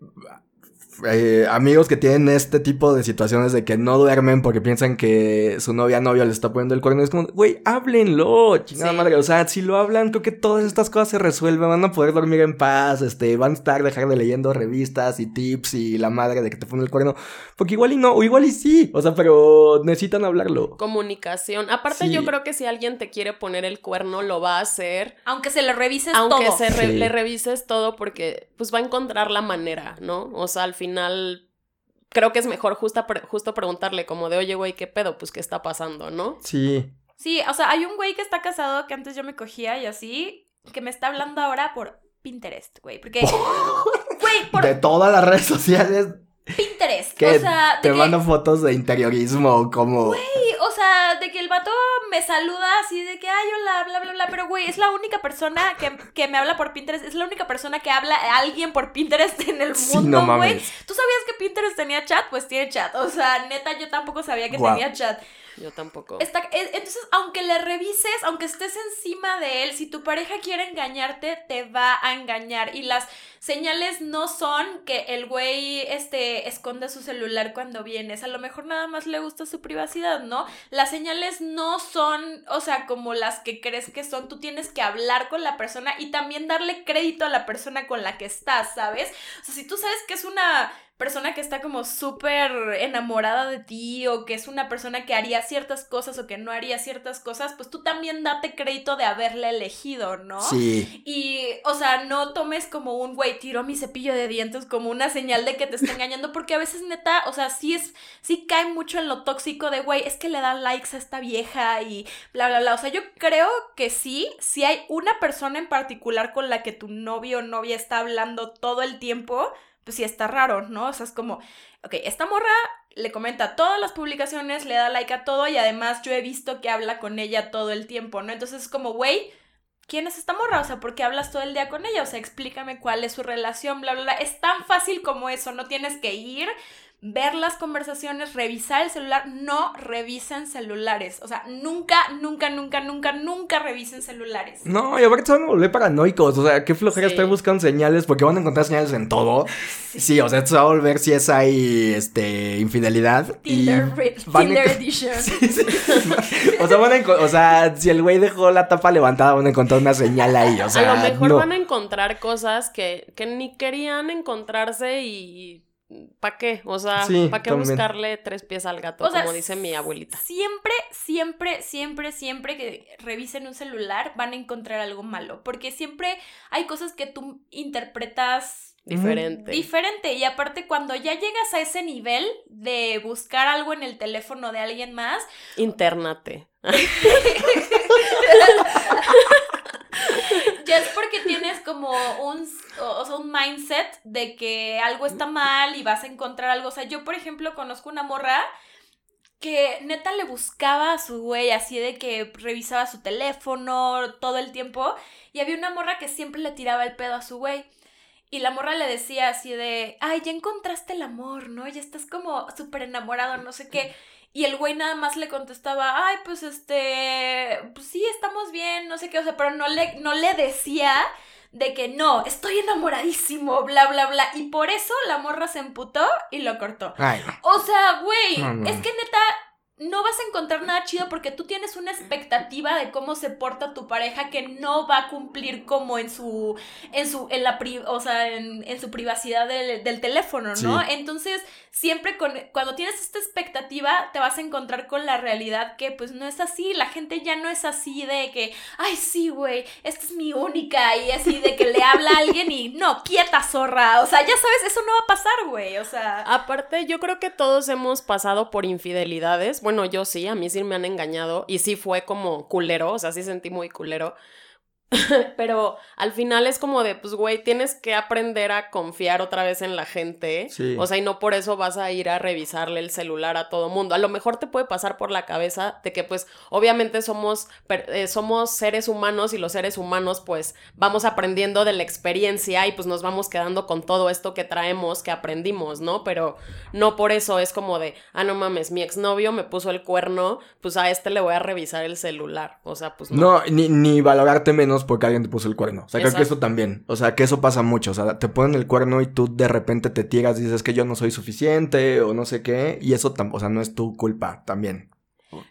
eh, amigos que tienen este tipo de situaciones de que no duermen porque piensan que su novia novio le está poniendo el cuerno. Es como, güey, háblenlo, chingada Sí. madre. O sea, si lo hablan, creo que todas estas cosas se resuelven. Van a poder dormir en paz, este, van a estar dejar de leyendo revistas y tips y la madre de que te pone el cuerno. Porque igual y no, o igual y sí. O sea, pero necesitan hablarlo. Comunicación. Aparte, Sí. yo creo que si alguien te quiere poner el cuerno, lo va a hacer. Aunque se lo revises Aunque todo. se re- Sí. le revises todo porque pues va a encontrar la manera, ¿no? O sea, al final creo que es mejor justa pre- justo preguntarle como de, oye, güey, ¿qué pedo? Pues, ¿qué está pasando, no? Sí. Sí, o sea, hay un güey que está casado que antes yo me cogía y así, que me está hablando ahora por Pinterest, güey. Porque, güey, por De todas las redes sociales Pinterest. que o sea, te que, mando fotos de interiorismo como... o sea, de que el vato me saluda así de que, ay, hola, bla, bla, bla. Pero, güey, es la única persona que, que me habla por Pinterest. Es la única persona que habla a alguien por Pinterest en el Sí, mundo, no güey. mames. ¿Tú sabías que Pinterest tenía chat? Pues tiene chat. O sea, neta, yo tampoco sabía que tenía chat. Yo tampoco. Está, e- entonces, aunque le revises, aunque estés encima de él, si tu pareja quiere engañarte, te va a engañar. Y las señales no son que el güey este, esconde su celular cuando vienes. A lo mejor nada más le gusta su privacidad, ¿no? Las señales no son, o sea, como las que crees que son. Tú tienes que hablar con la persona y también darle crédito a la persona con la que estás, ¿sabes? O sea, si tú sabes que es una persona que está como súper enamorada de ti o que es una persona que haría ciertas cosas o que no haría ciertas cosas, pues tú también date crédito de haberle elegido, ¿no? Sí. Y, o sea, no tomes como un güey, tiró mi cepillo de dientes como una señal de que te está engañando, porque a veces neta, o sea, sí es, sí cae mucho en lo tóxico de, güey, es que le da likes a esta vieja y bla, bla, bla. O sea, yo creo que sí, si hay una persona en particular con la que tu novio o novia está hablando todo el tiempo, pues sí está raro, ¿no? O sea, es como, ok, esta morra le comenta todas las publicaciones, le da like a todo y además yo he visto que habla con ella todo el tiempo, ¿no? Entonces es como, güey, ¿quién es esta morra? O sea, ¿por qué hablas todo el día con ella? O sea, explícame cuál es su relación, bla, bla, bla. Es tan fácil como eso, no tienes que ir, ver las conversaciones, revisar el celular. No revisen celulares. O sea, nunca, nunca, nunca, nunca, nunca revisen celulares. No, y aparte se van a volver paranoicos. O sea, qué flojera Sí. estar buscando señales porque van a encontrar señales en todo. Sí, o sea, esto se va a volver si es ahí, este, infidelidad. Tinder, van Tinder Edition. Sí, sí. O sea, van a o sea, si el güey dejó la tapa levantada, van a encontrar una señal ahí. O sea, a lo mejor no. van a encontrar cosas que, que ni querían encontrarse y ¿para qué? O sea, Sí, ¿para qué también. buscarle tres pies al gato, O sea, como dice mi abuelita? Siempre, siempre, siempre, siempre que revisen un celular van a encontrar algo malo. Porque siempre hay cosas que tú interpretas Diferente. diferente. Y aparte, cuando ya llegas a ese nivel de buscar algo en el teléfono de alguien más, Internate. ya es porque tienes como un, o o sea, un mindset de que algo está mal y vas a encontrar algo. O sea, yo, por ejemplo, conozco una morra que neta le buscaba a su güey, así de que revisaba su teléfono todo el tiempo. Y había una morra que siempre le tiraba el pedo a su güey. Y la morra le decía así de, ay, ya encontraste el amor, ¿no? Ya estás como súper enamorado, no sé qué. Y el güey nada más le contestaba, ay, pues este, pues sí, estamos bien, no sé qué, o sea, pero no le, no le decía de que no, estoy enamoradísimo, bla, bla, bla. Y por eso la morra se emputó y lo cortó. Ay. O sea, güey, No, no. es que neta no vas a encontrar nada chido porque tú tienes una expectativa de cómo se porta tu pareja que no va a cumplir como en su en su en la pri- o sea, en, en su privacidad del, del teléfono, ¿no? Sí. Entonces, siempre con cuando tienes esta expectativa te vas a encontrar con la realidad que pues no es así, la gente ya no es así de que, ay, sí, güey, esta es mi única y así de que le habla a alguien y no, quieta zorra, o sea, ya sabes, eso no va a pasar, güey, o sea, Aparte, yo creo que todos hemos pasado por infidelidades. Bueno, yo sí, a mí sí me han engañado y sí fue como culero, o sea, sí sentí muy culero. Pero al final es como de, pues, güey, tienes que aprender a confiar otra vez en la gente. Sí. O sea, y no por eso vas a ir a revisarle el celular a todo mundo. A lo mejor te puede pasar por la cabeza de que, pues, obviamente somos, eh, somos seres humanos y los seres humanos, pues, vamos aprendiendo de la experiencia y pues nos vamos quedando con todo esto que traemos, que aprendimos, ¿no? Pero no por eso es como de, ah, no mames, mi exnovio me puso el cuerno, pues a este le voy a revisar el celular. O sea, pues no. No, ni, ni valorarte menos porque alguien te puso el cuerno. O sea, creo que eso también. O sea, que eso pasa mucho. O sea, te ponen el cuerno y tú de repente te tiras y dices que yo no soy suficiente o no sé qué. Y eso, o sea, no es tu culpa también.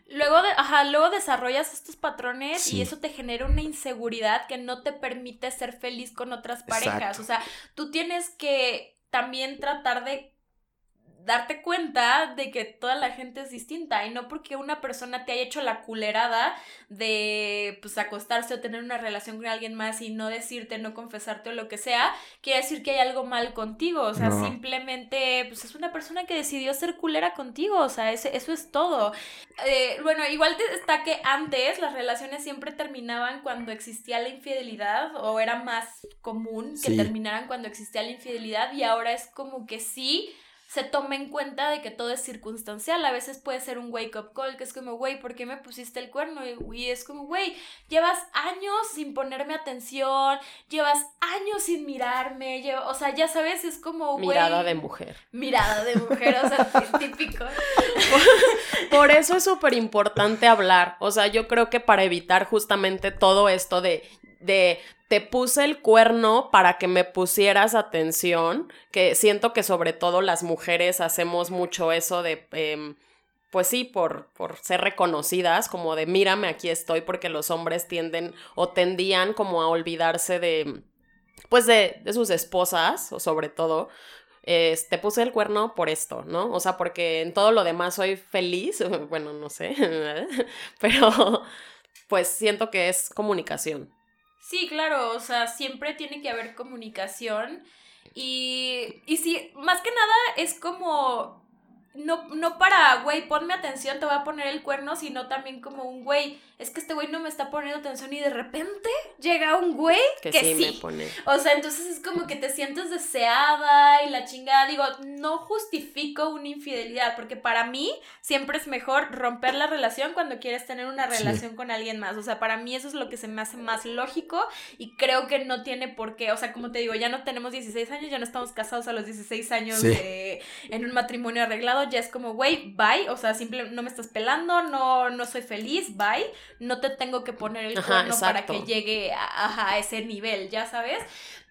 Luego, de, ajá, luego desarrollas estos patrones Sí. y eso te genera una inseguridad que no te permite ser feliz con otras parejas. Exacto. O sea, tú tienes que también tratar de darte cuenta de que toda la gente es distinta y no porque una persona te haya hecho la culerada de pues acostarse o tener una relación con alguien más y no decirte, no confesarte o lo que sea, quiere decir que hay algo mal contigo, o sea, No. simplemente pues es una persona que decidió ser culera contigo, o sea, ese- eso es todo. Eh, bueno, igual te- está que antes las relaciones siempre terminaban cuando existía la infidelidad o era más común que Sí. terminaran cuando existía la infidelidad y ahora es como que sí se tome en cuenta de que todo es circunstancial. A veces puede ser un wake up call, que es como, güey, ¿por qué me pusiste el cuerno? Y es como, güey, llevas años sin ponerme atención, llevas años sin mirarme, o sea, ya sabes, es como, güey. Mirada de mujer. Mirada de mujer, o sea, típico. Por eso es súper importante hablar. O sea, yo creo que para evitar justamente todo esto de, de te puse el cuerno para que me pusieras atención, que siento que sobre todo las mujeres hacemos mucho eso de, em, pues sí, por, por ser reconocidas, como de mírame, aquí estoy, porque los hombres tienden o tendían como a olvidarse de, pues de, de sus esposas, o sobre todo, te puse el cuerno por esto, ¿no? O sea, porque en todo lo demás soy feliz, bueno, no sé, pero pues siento que es comunicación. Sí, claro, o sea, siempre tiene que haber comunicación. Y, y sí, más que nada es como no, no para, güey, ponme atención, te voy a poner el cuerno, sino también como un güey, es que este güey no me está poniendo atención y de repente llega un güey que, sí, Me pone. O sea, entonces es como que te sientes deseada y la chingada, digo, no justifico una infidelidad, porque para mí siempre es mejor romper la relación cuando quieres tener una relación con alguien más, o sea, para mí eso es lo que se me hace más lógico y creo que no tiene por qué, o sea, como te digo, ya no tenemos 16 años, ya no estamos casados a los 16 años en un matrimonio arreglado, ya es como, güey, bye, o sea, simplemente no me estás pelando, no, no soy feliz, bye, no te tengo que poner el cuerno para que llegue a, ese nivel, ya sabes.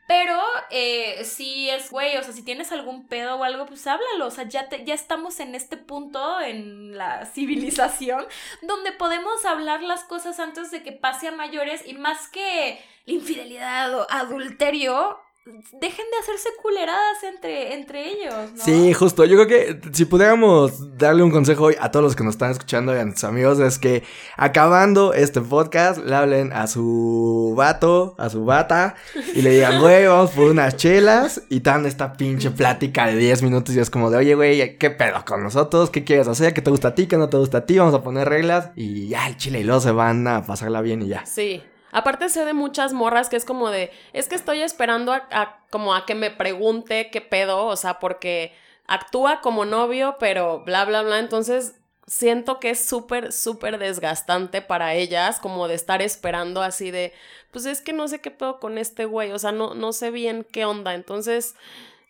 Pero eh, si es, güey, o sea, si tienes algún pedo o algo, pues háblalo. O sea, ya, ya estamos en este punto en la civilización donde podemos hablar las cosas antes de que pase a mayores y más que la infidelidad o adulterio, dejen de hacerse culeradas entre, entre ellos, ¿no? Sí, justo. Yo creo que si pudiéramos darle un consejo hoy a todos los que nos están escuchando y a nuestros amigos, es que acabando este podcast, le hablen a su vato, a su bata, y le digan, güey, vamos por unas chelas, y dan esta pinche plática de 10 minutos, y es como de, oye, güey, ¿qué pedo con nosotros? ¿Qué quieres hacer? ¿Qué te gusta a ti? ¿Qué no te gusta a ti? Vamos a poner reglas, y ya, el chile y luego se van a pasarla bien y ya. Sí. Aparte sé de muchas morras que es como de, es que estoy esperando a, como a que me pregunte qué pedo, o sea, porque actúa como novio, pero bla, bla, bla. Entonces siento que es súper, súper desgastante para ellas, como de estar esperando así de, pues es que no sé qué pedo con este güey, o sea, no, no sé bien qué onda. Entonces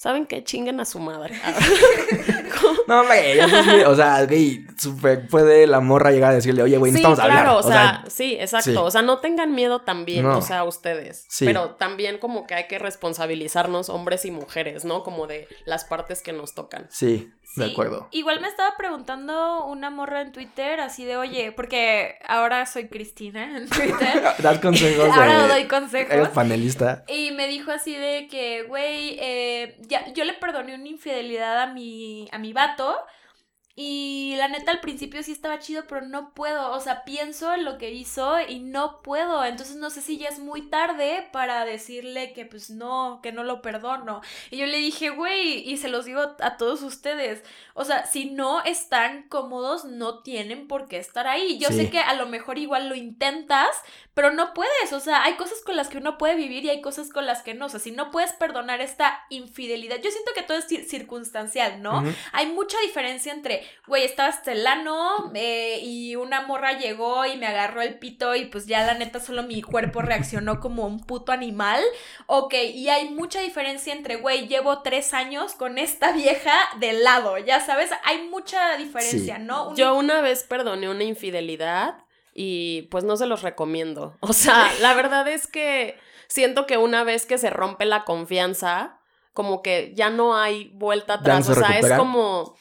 ¿saben qué? Chinguen a su madre. no, güey, o sea, güey, super puede la morra llegar a decirle, oye, güey, no estamos claro, o, sea, sí, exacto. O sea, no tengan miedo también, o sea, ustedes. Sí. Pero también como que hay que responsabilizarnos hombres y mujeres, ¿no? Como de las partes que nos tocan. Sí, de acuerdo. Igual me estaba preguntando una morra en Twitter así de, oye, porque ahora soy Cristina en Twitter. das consejos. ahora doy consejos. Eres panelista. Y me dijo así de que, güey, eh, ya, yo le perdoné una infidelidad a mi, a mi vato. Y la neta al principio sí estaba chido, pero no puedo. O sea, pienso en lo que hizo y no puedo. Entonces no sé si ya es muy tarde para decirle que pues no, que no lo perdono. Y yo le dije, güey, y se los digo a todos ustedes. O sea, si no están cómodos, no tienen por qué estar ahí. Yo sé que a lo mejor igual lo intentas, pero no puedes. O sea, hay cosas con las que uno puede vivir y hay cosas con las que no. O sea, si no puedes perdonar esta infidelidad, yo siento que todo es circunstancial, ¿no? Hay mucha diferencia entre, güey, estaba estelano eh, y una morra llegó y me agarró el pito y pues ya la neta solo mi cuerpo reaccionó como un puto animal. Ok, y hay mucha diferencia entre, güey, llevo tres años con esta vieja de lado, ya sabes, hay mucha diferencia, ¿no? Yo una vez perdoné una infidelidad y pues no se los recomiendo. O sea, la verdad es que siento que una vez que se rompe la confianza, como que ya no hay vuelta atrás. o sea, es como...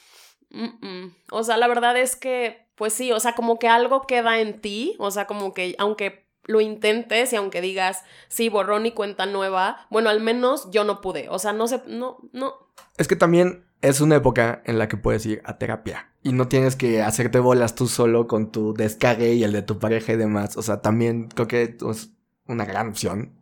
O sea, la verdad es que, pues sí, o sea, como que algo queda en ti, o sea, como que aunque lo intentes y aunque digas, sí, borrón y cuenta nueva, bueno, al menos yo no pude, o sea, no sé, no, no. Es que también es una época en la que puedes ir a terapia y no tienes que hacerte bolas tú solo con tu descargue y el de tu pareja y demás, o sea, también creo que es una gran opción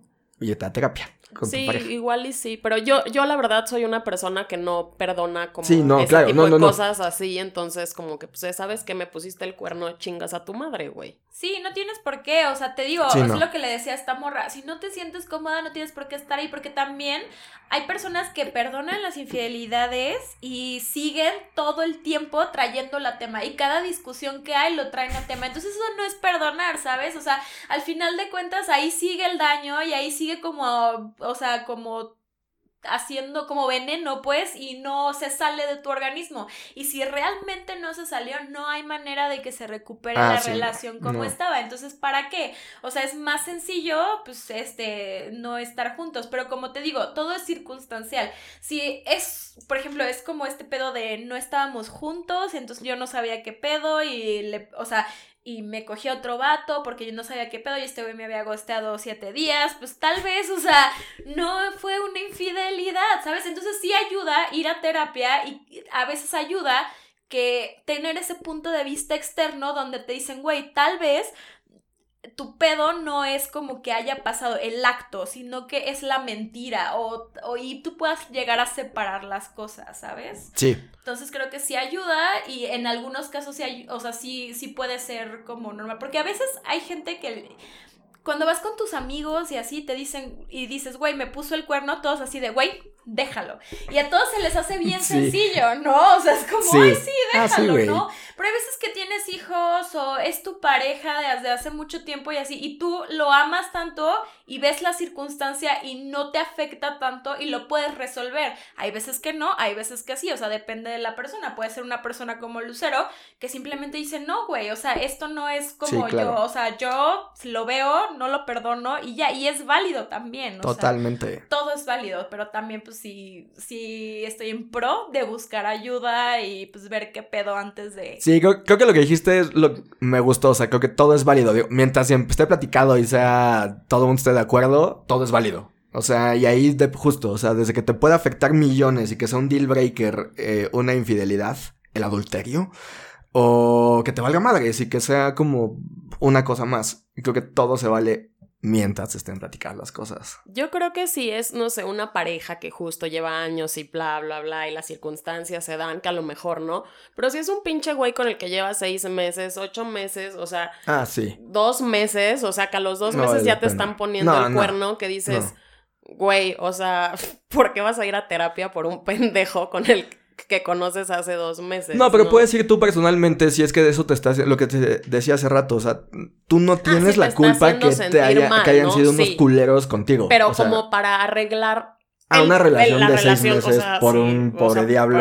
irte a terapia. Con sí, igual y sí, pero yo, yo la verdad soy una persona que no perdona como Sí, no, ese claro, tipo no, de no, no. cosas así, entonces como que pues sabes que me pusiste el cuerno, chingas a tu madre, güey. Sí, no tienes por qué, o sea, te digo, Sí, es no. lo que le decía a esta morra, si no te sientes cómoda no tienes por qué estar ahí, porque también hay personas que perdonan las infidelidades y siguen todo el tiempo trayendo la tema y cada discusión que hay lo traen a tema, entonces eso no es perdonar, ¿sabes? O sea, al final de cuentas ahí sigue el daño y ahí sigue como, o sea, como haciendo como veneno, pues, y no se sale de tu organismo. Y si realmente no se salió, no hay manera de que se recupere Ah, la sí, relación como no. estaba. Entonces, ¿para qué? O sea, es más sencillo, pues, este, no estar juntos. Pero como te digo, todo es circunstancial. Si es, por ejemplo, es como este pedo de no estábamos juntos, entonces yo no sabía qué pedo y le, o sea, y me cogí a otro vato porque yo no sabía qué pedo y este güey me había gosteado siete días, pues tal vez, o sea, no fue una infidelidad, ¿sabes? Entonces sí ayuda ir a terapia y a veces ayuda que tener ese punto de vista externo donde te dicen, güey, tal vez tu pedo no es como que haya pasado el acto, sino que es la mentira o, o y tú puedas llegar a separar las cosas, ¿sabes? Sí. Entonces creo que sí ayuda y en algunos casos sí, ay- o sea, sí, sí puede ser como normal. Porque a veces hay gente que cuando vas con tus amigos y así te dicen y dices, güey, me puso el cuerno, todos así de, güey, déjalo. Y a todos se les hace bien Sí. sencillo, ¿no? O sea, es como, Sí. ay, sí, Ah, déjalo, sí. ¿no? Pero hay veces que tienes hijos o es tu pareja desde hace mucho tiempo y así, y tú lo amas tanto y ves la circunstancia y no te afecta tanto y lo puedes resolver. Hay veces que no, hay veces que sí, o sea, depende de la persona. Puede ser una persona como Lucero que simplemente dice, no, güey, o sea, esto no es como claro. yo, o sea, yo lo veo, no lo perdono y ya, y es válido también. o sea, Totalmente. todo es válido, pero también pues sí, sí estoy en pro de buscar ayuda y pues ver qué pedo antes de... Sí, creo, creo que lo que dijiste es lo me gustó. O sea, creo que todo es válido. Digo, mientras esté platicado y sea todo el mundo esté de acuerdo, todo es válido. O sea, y ahí de, justo, o sea, desde que te puede afectar millones y que sea un deal breaker eh, una infidelidad, el adulterio, o que te valga madres y que sea como una cosa más. Y creo que todo se vale mientras estén platicando las cosas. Yo creo que si es, no sé, una pareja que justo lleva años y bla, bla, bla, y las circunstancias se dan, que a lo mejor no. Pero si es un pinche güey con el que lleva seis meses, ocho meses, o sea, Ah, sí. dos meses, o sea, que a los dos No meses vale ya te pena. están poniendo No, el no. cuerno, que dices, güey, o sea, ¿por qué vas a ir a terapia por un pendejo con el que conoces hace dos meses? No, pero puedes ir tú personalmente si es que de eso te estás... Lo que te decía hace rato, o sea, tú no tienes Ah, sí, te la culpa que, te haya- mal, que hayan ¿no? sido unos Sí. culeros contigo. Pero o sea, como para arreglar... a el- una relación la de seis relación, o meses sea, por sí, un o pobre sea, diablo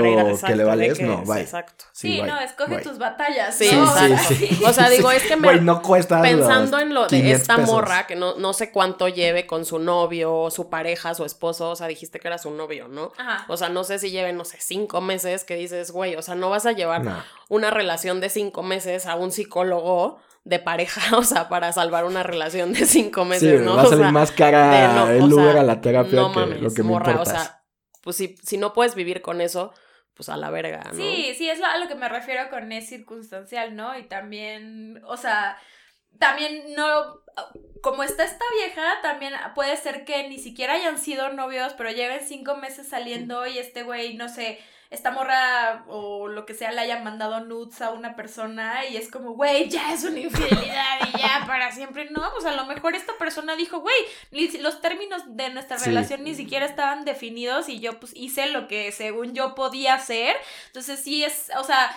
que le vales, que no, bye. Exacto. Sí, bye, no, escoge bye. tus batallas. Sí, ¿no? Sí. O sea, digo, es que me- Güey, no cuesta Pensando en lo de 500 esta pesos. morra, que no, no sé cuánto lleve con su novio, su pareja, su esposo, o sea, dijiste que era su novio, ¿no? Ajá. O sea, no sé si lleven, no sé, cinco meses que dices, güey, o sea, no vas a llevar No. una relación de cinco meses a un psicólogo de pareja, o sea, para salvar una relación de cinco Sí, meses, ¿no? va a O salir sea, más cara no, el Uber sea, a la terapia no que mames, lo que me morra, importa. o sea, pues si, si no puedes vivir con eso, pues a la verga, ¿no? Sí, sí, es lo- a lo que me refiero con es circunstancial, ¿no? Y también, o sea, también no, como está esta vieja, también puede ser que ni siquiera hayan sido novios, pero lleven cinco meses saliendo y este güey, no sé, esta morra o lo que sea le haya mandado nudes a una persona y es como, güey, ya es una infidelidad y ya para siempre. No, pues a lo mejor esta persona dijo, güey, ni si- los términos de nuestra Sí. relación ni siquiera estaban definidos y yo pues hice lo que según yo podía hacer. Entonces sí es, o sea,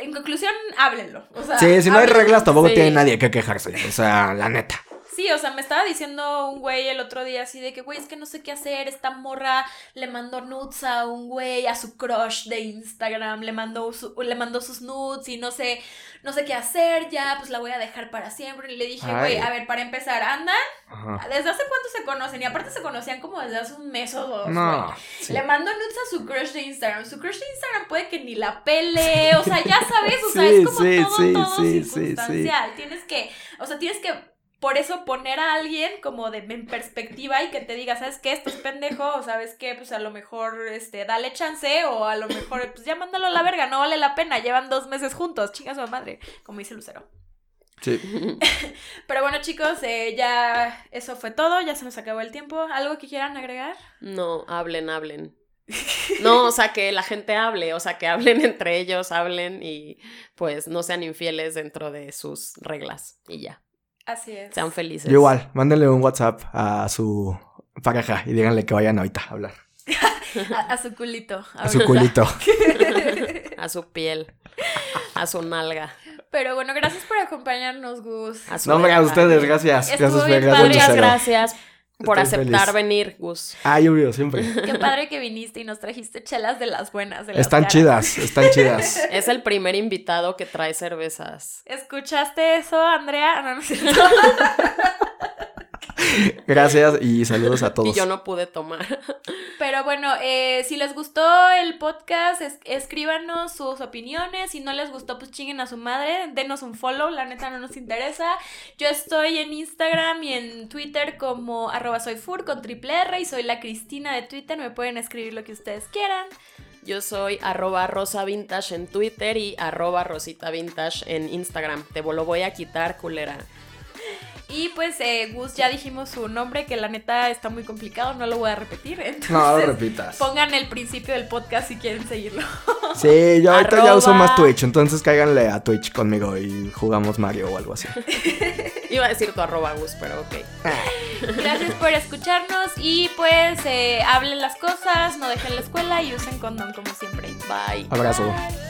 en conclusión, háblenlo. O sea, Sí, si no hay reglas tampoco sí. tiene nadie que quejarse. O sea, la neta. Sí, o sea, me estaba diciendo un güey el otro día así de que, güey, es que no sé qué hacer. Esta morra le mandó nudes a un güey, a su crush de Instagram, le mandó, su- le mandó sus nudes y no sé, no sé qué hacer ya, pues la voy a dejar para siempre. Y le dije, güey, a ver, para empezar, andan, Ajá. ¿desde hace cuánto se conocen? Y aparte se conocían como desde hace un mes o dos. No. sí. Le mandó nudes a su crush de Instagram. Su crush de Instagram puede que ni la pele. O sea, ya sabes, o sea, Sí, es como todo, todo sí, sí, sí. circunstancial. Tienes que, o sea, tienes que por eso poner a alguien como de en perspectiva y que te diga, ¿sabes qué? Esto es pendejo, o sabes qué, pues a lo mejor, este, dale chance, o a lo mejor, pues ya mándalo a la verga, no vale la pena, llevan dos meses juntos, chinga su madre, como dice Lucero. Sí. Pero bueno, chicos, eh, ya eso fue todo. Ya se nos acabó el tiempo. ¿Algo que quieran agregar? No, hablen, hablen. No, o sea, que la gente hable, o sea, que hablen entre ellos, hablen y pues no sean infieles dentro de sus reglas y ya. Así es. Sean felices. Yo igual, mándenle un WhatsApp a su pareja y díganle que vayan ahorita a hablar. A, a su culito. A su culito. A su piel, a su nalga, Pero bueno, gracias por acompañarnos, Gus. a su No, hombre, a ustedes, gracias. Estuvo Gracias, bien padre. Gracias por Estoy aceptar feliz. venir, Gus. Ah, yo siempre. Qué padre que viniste y nos trajiste chelas de las buenas. De las Están caras. chidas, están chidas. Es el primer invitado que trae cervezas. ¿Escuchaste eso, Andrea? No, no es cierto. Gracias y saludos a Y todos. yo no pude tomar. Pero bueno, eh, si les gustó el podcast, es- escríbanos sus opiniones. Si no les gustó, pues chinguen a su madre. Denos un follow, la neta no nos interesa. Yo estoy en Instagram y en Twitter como arroba soyfur con triple R y soy la Cristina de Twitter. Me pueden escribir lo que ustedes quieran. Yo soy arroba rosa vintage en Twitter y arroba rosita vintage en Instagram. Te lo voy a quitar, culera. Y pues, eh, Gus, ya dijimos su nombre, que la neta está muy complicado, no lo voy a repetir. Entonces, No, lo repitas. pongan el principio del podcast si quieren seguirlo. Sí, yo ahorita ya uso más Twitch, entonces cáiganle a Twitch conmigo y jugamos Mario o algo así. Iba a decir tu arroba Gus, pero ok. Gracias por escucharnos y pues eh, hablen las cosas, no dejen la escuela y usen condón como siempre. Bye. Abrazo. Bye.